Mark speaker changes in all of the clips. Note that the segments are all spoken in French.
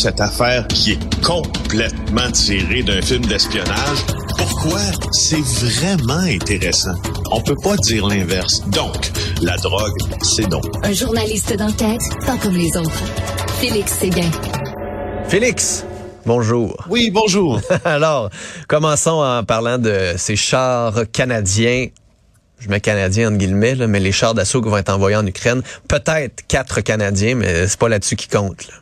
Speaker 1: Cette affaire qui est complètement tirée d'un film d'espionnage, pourquoi c'est vraiment intéressant? On peut pas dire l'inverse. Donc, la drogue, c'est donc.
Speaker 2: Un journaliste d'enquête, pas comme les autres. Félix Séguin.
Speaker 3: Félix, bonjour.
Speaker 1: Oui, bonjour.
Speaker 3: Alors, commençons en parlant de ces chars canadiens. Je mets canadiens entre guillemets, là, mais les chars d'assaut qui vont être envoyés en Ukraine. Peut-être quatre Canadiens, mais c'est pas là-dessus qui compte. là.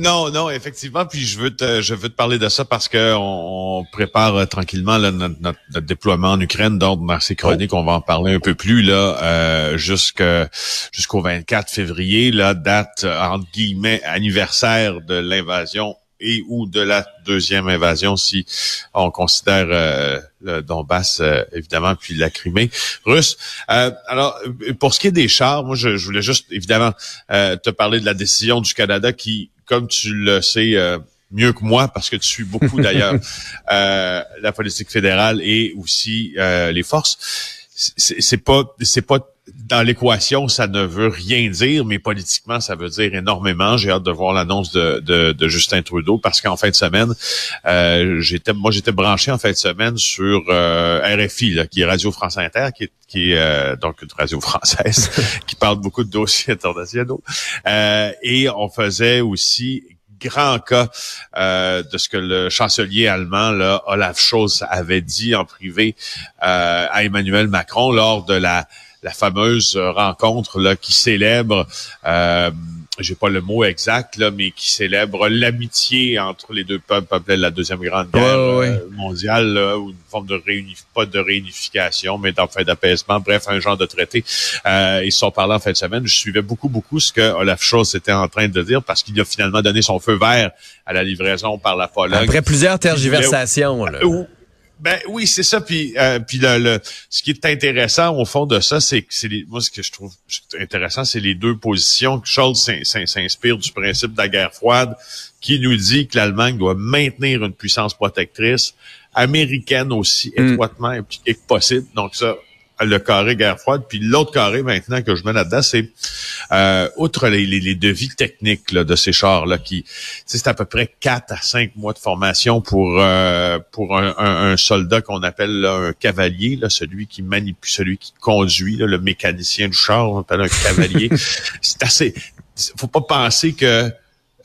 Speaker 1: Non, non, effectivement. Puis je veux te, je veux te parler de ça parce que on, on prépare euh, tranquillement là, notre, notre- notre déploiement en Ukraine. Donc dans ces chroniques, on va en parler un peu plus là, euh, jusqu'au 24 février, la date euh, entre guillemets anniversaire de l'invasion et ou de la deuxième invasion si on considère euh, le Donbass euh, évidemment puis la Crimée russe. Euh, alors pour ce qui est des chars, moi je, je voulais juste évidemment euh, te parler de la décision du Canada qui, comme tu le sais euh, mieux que moi, parce que tu suis beaucoup d'ailleurs euh, la politique fédérale et aussi euh, les forces. C'est pas, c'est pas dans l'équation, ça ne veut rien dire, mais politiquement, ça veut dire énormément. J'ai hâte de voir l'annonce de, de, de Justin Trudeau parce qu'en fin de semaine, euh, j'étais, moi, j'étais branché en fin de semaine sur euh, RFI, là, qui est Radio France Inter, qui est, qui est euh, donc une radio française qui parle beaucoup de dossiers internationaux. Euh, et on faisait aussi grand cas euh, de ce que le chancelier allemand, Olaf Scholz, avait dit en privé euh, à Emmanuel Macron lors de la, fameuse rencontre qui célèbre, euh, j'ai pas le mot exact, là, mais qui célèbre l'amitié entre les deux peuples après la Deuxième Grande Guerre euh, mondiale, là, ou une forme de réunif pas de réunification, mais d'enfin d'apaisement, bref, un genre de traité. Euh, ils se sont parlé en fin de semaine. Je suivais beaucoup, beaucoup ce que Olaf Scholz était en train de dire parce qu'il a finalement donné son feu vert à la livraison par la Pologne.
Speaker 3: Après plusieurs tergiversations. là.
Speaker 1: Ben oui, c'est ça. Puis, euh, puis le, le- ce qui est intéressant au fond de ça, c'est que c'est les, moi ce que je trouve intéressant, c'est les deux positions. Scholz s'in- s'in- s'inspire du principe de la guerre froide, qui nous dit que l'Allemagne doit maintenir une puissance protectrice américaine aussi
Speaker 3: Mm.
Speaker 1: étroitement impliquée que possible. Donc ça, le carré guerre froide. Puis l'autre carré maintenant que je mets là-dedans, c'est euh, outre les, les, les devis techniques là, de ces chars-là, qui c'est à peu près 4 à 5 mois de formation pour euh, pour un, un- un soldat qu'on appelle là, un cavalier, là, celui qui manipule, celui qui conduit, là, le mécanicien du char, on appelle un cavalier. c'est assez. Faut pas penser que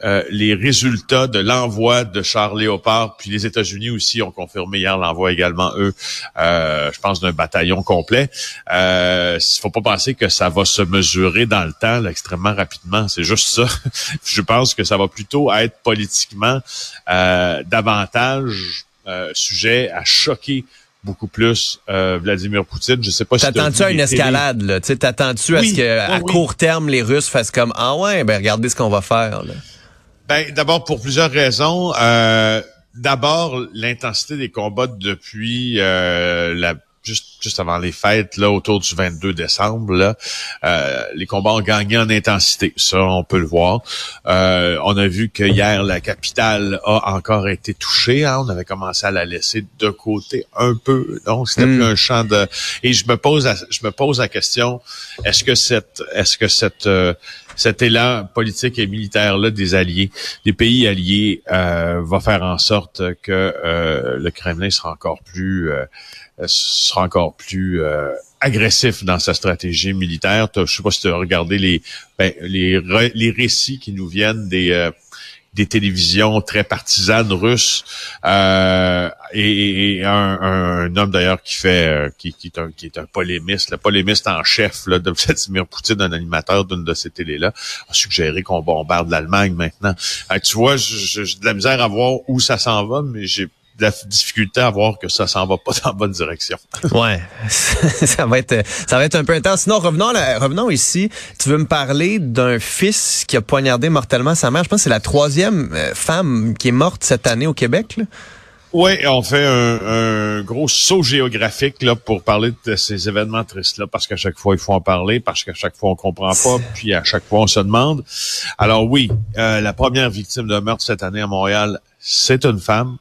Speaker 1: euh, les résultats de l'envoi de chars Léopard, puis les États-Unis aussi ont confirmé hier l'envoi également, eux, euh, je pense, d'un bataillon complet. Euh, faut pas penser que ça va se mesurer dans le temps là, extrêmement rapidement. C'est juste ça. je pense que ça va plutôt être politiquement euh, davantage euh, sujet à choquer beaucoup plus euh, Vladimir Poutine. Je sais pas si
Speaker 3: T'attends-tu à une escalade, là? T'attends-tu à ce que, à
Speaker 1: oui,
Speaker 3: court terme, les Russes fassent comme, ah ouais, ben regardez ce qu'on va faire, là.
Speaker 1: Ben, d'abord pour plusieurs raisons. Euh, d'abord l'intensité des combats depuis euh, la juste juste avant les fêtes là autour du 22 décembre là, euh, les combats ont gagné en intensité. Ça on peut le voir. Euh, on a vu que hier la capitale a encore été touchée. hein. On avait commencé à la laisser de côté un peu. Donc c'était
Speaker 3: Mm.
Speaker 1: plus un champ de. Et je me pose la- je me pose la question est-ce que cette est-ce que cette euh, cet élan politique et militaire là des alliés, des pays alliés, euh, va faire en sorte que euh, le Kremlin sera encore plus euh, sera encore plus agressif dans sa stratégie militaire. Je sais pas si tu as regardé les, ben, les, les récits qui nous viennent des, des télévisions très partisanes russes euh, et, un, un, homme d'ailleurs qui fait euh, qui, qui, est un, qui est un polémiste, le polémiste en chef là, de Vladimir Poutine, un animateur d'une de ces télés-là, a suggéré qu'on bombarde l'Allemagne maintenant. Euh, tu vois, j'ai de la misère à voir où ça s'en va, mais j'ai de la difficulté à voir que ça s'en va pas dans la bonne direction.
Speaker 3: ouais, ça va être ça va être un peu intense. Sinon, revenons revenons ici. Tu veux me parler d'un fils qui a poignardé mortellement sa mère. Je pense que c'est la troisième euh, femme qui est morte cette année au Québec. Là.
Speaker 1: Oui, on fait un, gros saut géographique là pour parler de ces événements tristes-là, parce qu'à chaque fois, il faut en parler, parce qu'à chaque fois, on comprend pas, puis à chaque fois, on se demande. Alors oui, euh, la première victime de meurtre cette année à Montréal, c'est une femme.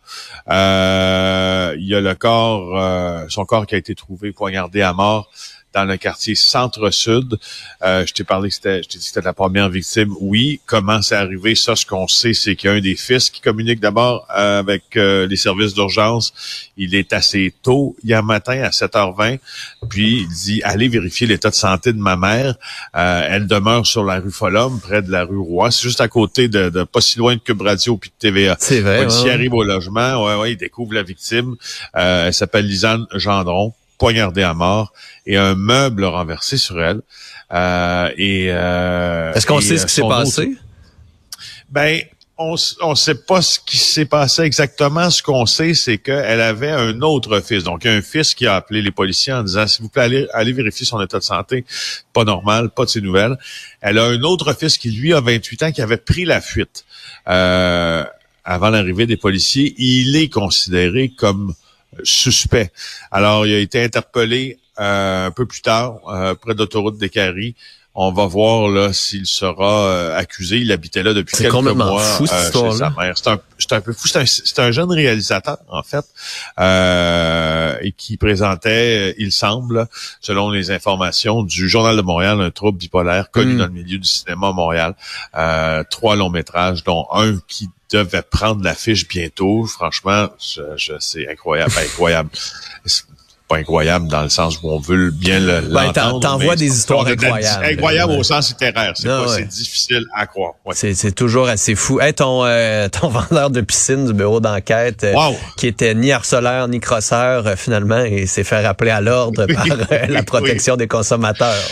Speaker 1: Euh, il y a le corps, euh, son corps qui a été trouvé poignardé à mort dans le quartier centre-sud. Euh, je t'ai parlé je t'ai dit que c'était la première victime. Oui, comment c'est arrivé? Ça, ce qu'on sait, c'est qu'il y a un des fils qui communique d'abord euh, avec euh, les services d'urgence. Il est assez tôt hier matin à 7h20. Puis il dit allez vérifier l'état de santé de ma mère. elle demeure sur la rue Folhomme, près de la rue Roy. C'est juste à côté de, de pas si loin de Cube Radio puis de TVA.
Speaker 3: C'est vrai.
Speaker 1: Il arrive au logement, ouais, ouais, il découvre la victime. elle s'appelle Lisanne Gendron poignardée à mort et un meuble renversé sur elle. Euh, et
Speaker 3: euh, Est-ce qu'on sait ce qui s'est passé?
Speaker 1: Ben, on ne sait pas ce qui s'est passé exactement. Ce qu'on sait, c'est qu'elle avait un autre fils. Donc, un fils qui a appelé les policiers en disant, s'il vous plaît, allez, vérifier son état de santé. Pas normal, pas de ses nouvelles. Elle a un autre fils qui, lui, a 28 ans, qui avait pris la fuite euh, avant l'arrivée des policiers. Il est considéré comme suspect. Alors, il a été interpellé euh, un peu plus tard, euh, près d'autoroute des Caries. On va voir là s'il sera euh, accusé. Il habitait là depuis quelques mois
Speaker 3: fou, cette
Speaker 1: chez sa mère. C'est un, un, peu fou. C'est un, un, jeune réalisateur en fait et qui présentait, il semble, selon les informations du Journal de Montréal, un trouble bipolaire connu mm. dans le milieu du cinéma à Montréal. trois longs métrages, dont un qui devait prendre l'affiche bientôt. Franchement, je, je c'est incroyable, incroyable pas incroyable dans le sens où on veut bien le, ben.
Speaker 3: T'envoies des histoires incroyables.
Speaker 1: Incroyable au sens littéraire. C'est difficile à croire. Ouais.
Speaker 3: C'est toujours assez fou. Hey, ton, euh, ton vendeur de piscine du bureau d'enquête, euh, qui était ni harceleur ni crosseur, euh, finalement, il s'est fait rappeler à l'ordre par la protection des consommateurs.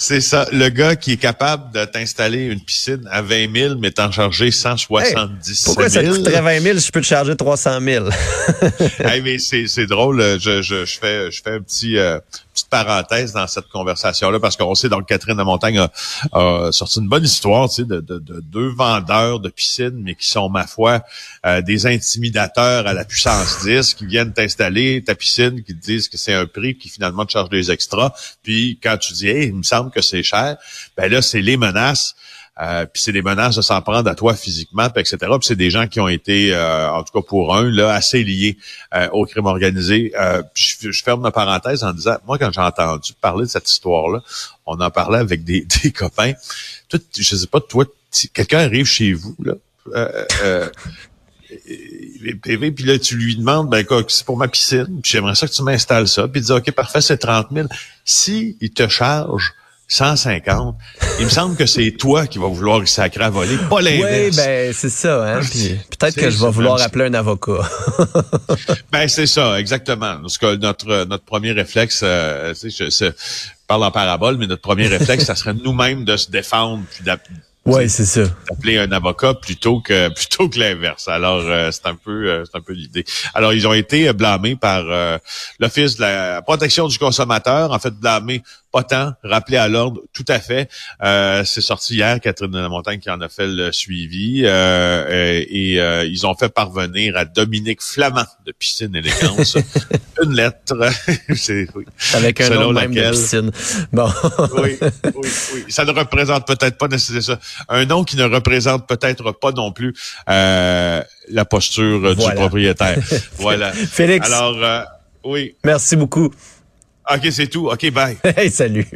Speaker 1: C'est ça. Le gars qui est capable de t'installer une piscine à 20 000, mais t'en charger 170 000.
Speaker 3: Pourquoi ça coûterait 20 000 si je peux te charger 300 000?
Speaker 1: hey, mais c'est drôle. Je, je, je, fais, je fais un petit... Euh, petite parenthèse dans cette conversation-là, parce qu'on sait donc Catherine de Montagne a, sorti une bonne histoire, tu sais, de, de, deux vendeurs de piscines, mais qui sont, ma foi, euh, des intimidateurs à la puissance 10, qui viennent t'installer ta piscine, qui te disent que c'est un prix, qui finalement te charge des extras. Puis quand tu dis, hey, il me semble que c'est cher, ben là, c'est les menaces. Euh, puis c'est des menaces de s'en prendre à toi physiquement, etc. Puis c'est des gens qui ont été, euh, en tout cas pour un, là, assez liés euh, au crime organisé. Je, je, ferme ma parenthèse en disant, moi, quand j'ai entendu parler de cette histoire-là, on en parlait avec des, des copains. Toi, je sais pas, toi, quelqu'un arrive chez vous, là, PV, puis là, tu lui demandes, ben c'est pour ma piscine, puis j'aimerais ça que tu m'installes ça, puis il dit, OK, parfait, c'est 30 000. Si il te charge 150. Il me semble que c'est toi qui vas vouloir sacrer à voler, pas l'inverse.
Speaker 3: Oui, ben c'est ça. Hein? peut-être que je vais vouloir appeler un avocat.
Speaker 1: ben c'est ça, exactement. Parce que notre notre premier réflexe, euh, je, je, parle en parabole, mais notre premier réflexe, ça serait nous-mêmes de se défendre puis
Speaker 3: oui, c'est ça.
Speaker 1: D'appeler un avocat plutôt que plutôt que l'inverse. Alors euh, c'est un peu euh, c'est un peu l'idée. Alors ils ont été blâmés par euh, l'office de la protection du consommateur, en fait blâmés pas tant, rappelé à l'ordre, tout à fait. Euh, c'est sorti hier, Catherine de la Montagne qui en a fait le suivi. Euh, et, euh, ils ont fait parvenir à Dominique Flamand de Piscine Élégance une lettre.
Speaker 3: c'est, Avec un nom même de piscine. Bon.
Speaker 1: oui, oui, oui. Ça ne représente peut-être pas nécessairement ça. Un nom qui ne représente peut-être pas non plus la posture du propriétaire. voilà.
Speaker 3: Félix.
Speaker 1: Alors, oui.
Speaker 3: Merci beaucoup.
Speaker 1: OK, c'est tout. OK, bye.
Speaker 3: Hey, salut.